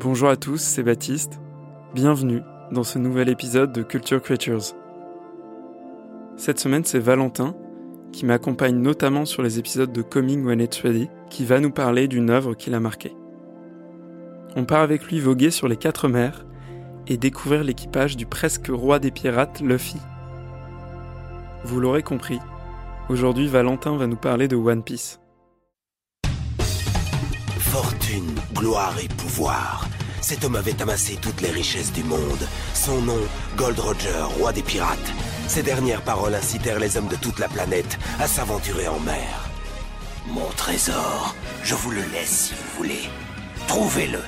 Bonjour à tous, c'est Baptiste. Bienvenue dans ce nouvel épisode de Culture Creatures. Cette semaine, c'est Valentin qui m'accompagne notamment sur les épisodes de Coming When It's Ready, qui va nous parler d'une œuvre qui l'a marqué. On part avec lui voguer sur les quatre mers et découvrir l'équipage du presque roi des pirates, Luffy. Vous l'aurez compris, aujourd'hui Valentin va nous parler de One Piece. Fortune, gloire et pouvoir. Cet homme avait amassé toutes les richesses du monde. Son nom, Gold Roger, roi des pirates. Ces dernières paroles incitèrent les hommes de toute la planète à s'aventurer en mer. Mon trésor, je vous le laisse si vous voulez. Trouvez-le.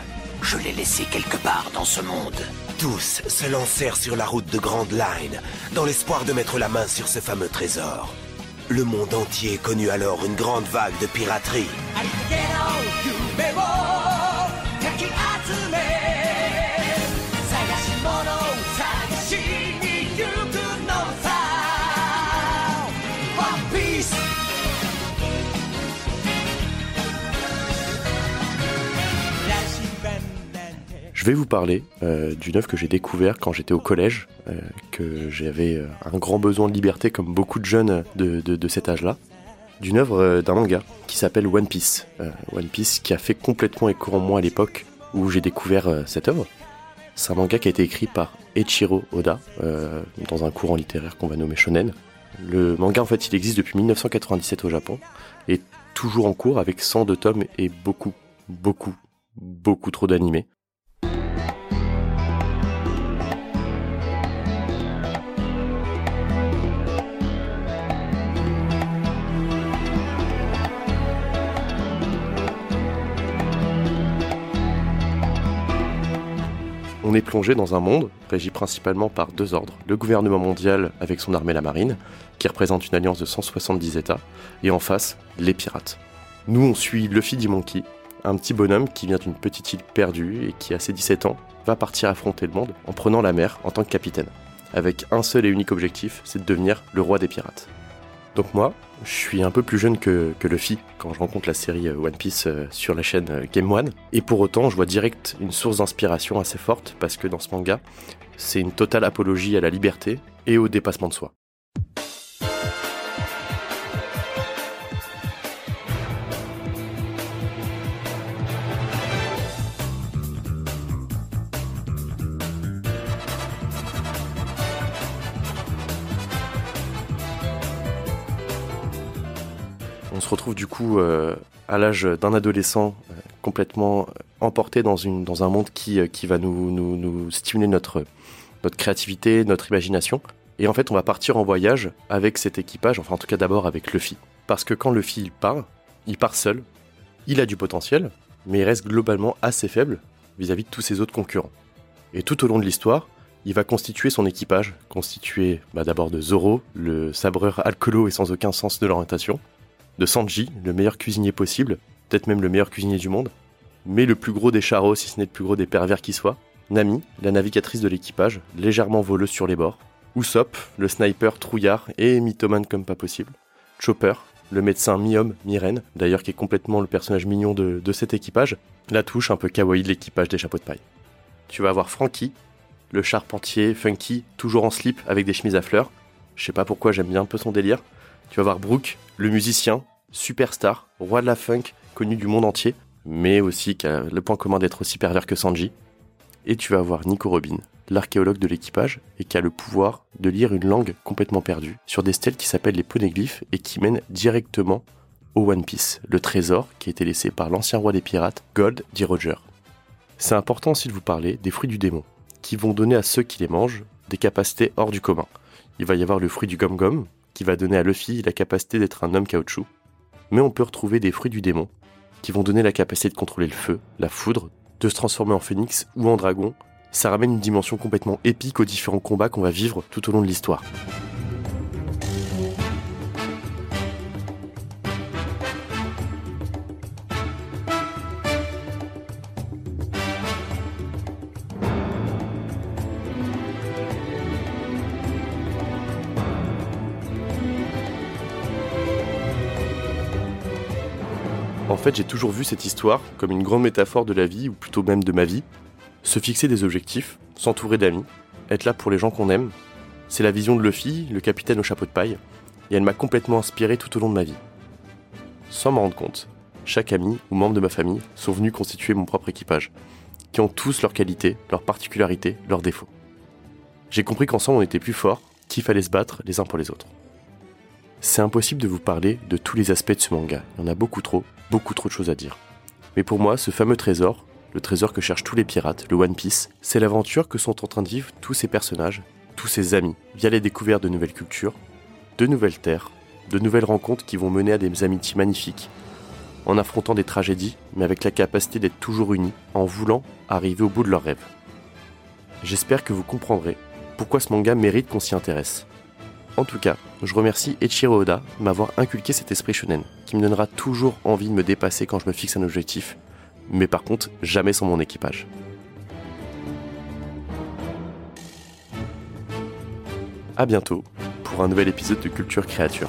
Je l'ai laissé quelque part dans ce monde. Tous se lancèrent sur la route de Grand Line, dans l'espoir de mettre la main sur ce fameux trésor. Le monde entier connut alors une grande vague de piraterie. Je vais vous parler euh, d'une œuvre que j'ai découvert quand j'étais au collège, euh, que j'avais euh, un grand besoin de liberté comme beaucoup de jeunes de, cet âge-là, d'une œuvre d'un manga qui s'appelle One Piece. One Piece qui a fait complètement écho en moi à l'époque où j'ai découvert cette œuvre. C'est un manga qui a été écrit par Eiichiro Oda dans un courant littéraire qu'on va nommer shonen. Le manga en fait il existe depuis 1997 au Japon et toujours en cours avec 102 tomes et beaucoup, beaucoup, beaucoup trop d'animés. On est plongé dans un monde régi principalement par deux ordres. Le gouvernement mondial avec son armée la marine, qui représente une alliance de 170 États, et en face, les pirates. Nous, on suit Luffy D. Monkey, un petit bonhomme qui vient d'une petite île perdue et qui, à ses 17 ans, va partir affronter le monde en prenant la mer en tant que capitaine. Avec un seul et unique objectif, c'est de devenir le roi des pirates. Donc moi, je suis un peu plus jeune que, que Luffy quand je rencontre la série euh, One Piece euh, sur la chaîne euh, Game One. Et pour autant, je vois direct une source d'inspiration assez forte parce que dans ce manga, c'est une totale apologie à la liberté et au dépassement de soi. On se retrouve du coup euh, à l'âge d'un adolescent euh, complètement emporté dans, une, dans un monde qui, euh, qui va nous, nous, stimuler notre, notre créativité, notre imagination. Et en fait, on va partir en voyage avec cet équipage, enfin en tout cas d'abord avec Luffy. Parce que quand Luffy il part, il part seul. Il a du potentiel, mais il reste globalement assez faible vis-à-vis de tous ses autres concurrents. Et tout au long de l'histoire, il va constituer son équipage, constitué bah, d'abord de Zoro, le sabreur alcoolo et sans aucun sens de l'orientation, de Sanji, le meilleur cuisinier possible, peut-être même le meilleur cuisinier du monde, mais le plus gros des charros, si ce n'est le plus gros des pervers qui soit, Nami, la navigatrice de l'équipage, légèrement voleuse sur les bords, Usopp, le sniper trouillard et mythomane comme pas possible, Chopper, le médecin mi-homme, mi-reine, d'ailleurs qui est complètement le personnage mignon de, de cet équipage, la touche un peu kawaii de l'équipage des chapeaux de paille. Tu vas avoir Frankie, le charpentier funky, toujours en slip avec des chemises à fleurs. Je sais pas pourquoi j'aime bien un peu son délire. Tu vas voir Brooke, le musicien, superstar, roi de la funk, connu du monde entier, mais aussi qui a le point commun d'être aussi pervers que Sanji. Et tu vas voir Nico Robin, l'archéologue de l'équipage, et qui a le pouvoir de lire une langue complètement perdue sur des stèles qui s'appellent les poneglyphes et qui mènent directement au One Piece, le trésor qui a été laissé par l'ancien roi des pirates, Gold D. Roger. C'est important aussi de vous parler des fruits du démon, qui vont donner à ceux qui les mangent des capacités hors du commun. Il va y avoir le fruit du gom-gom, qui va donner à Luffy la capacité d'être un homme caoutchouc. Mais on peut retrouver des fruits du démon, qui vont donner la capacité de contrôler le feu, la foudre, de se transformer en phénix ou en dragon. Ça ramène une dimension complètement épique aux différents combats qu'on va vivre tout au long de l'histoire. En fait, j'ai toujours vu cette histoire comme une grande métaphore de la vie, ou plutôt même de ma vie. Se fixer des objectifs, s'entourer d'amis, être là pour les gens qu'on aime, c'est la vision de Luffy, le capitaine au chapeau de paille, et elle m'a complètement inspiré tout au long de ma vie. Sans m'en rendre compte, chaque ami ou membre de ma famille sont venus constituer mon propre équipage, qui ont tous leurs qualités, leurs particularités, leurs défauts. J'ai compris qu'ensemble on était plus forts, qu'il fallait se battre les uns pour les autres. C'est impossible de vous parler de tous les aspects de ce manga, il y en a beaucoup trop, beaucoup trop de choses à dire. Mais pour moi, ce fameux trésor, le trésor que cherchent tous les pirates, le One Piece, c'est l'aventure que sont en train de vivre tous ces personnages, tous ces amis, via les découvertes de nouvelles cultures, de nouvelles terres, de nouvelles rencontres qui vont mener à des amitiés magnifiques, en affrontant des tragédies, mais avec la capacité d'être toujours unis, en voulant arriver au bout de leurs rêves. J'espère que vous comprendrez pourquoi ce manga mérite qu'on s'y intéresse. En tout cas, je remercie Echiro Oda m'avoir inculqué cet esprit shonen, qui me donnera toujours envie de me dépasser quand je me fixe un objectif, mais par contre, jamais sans mon équipage. A bientôt pour un nouvel épisode de Culture Créature.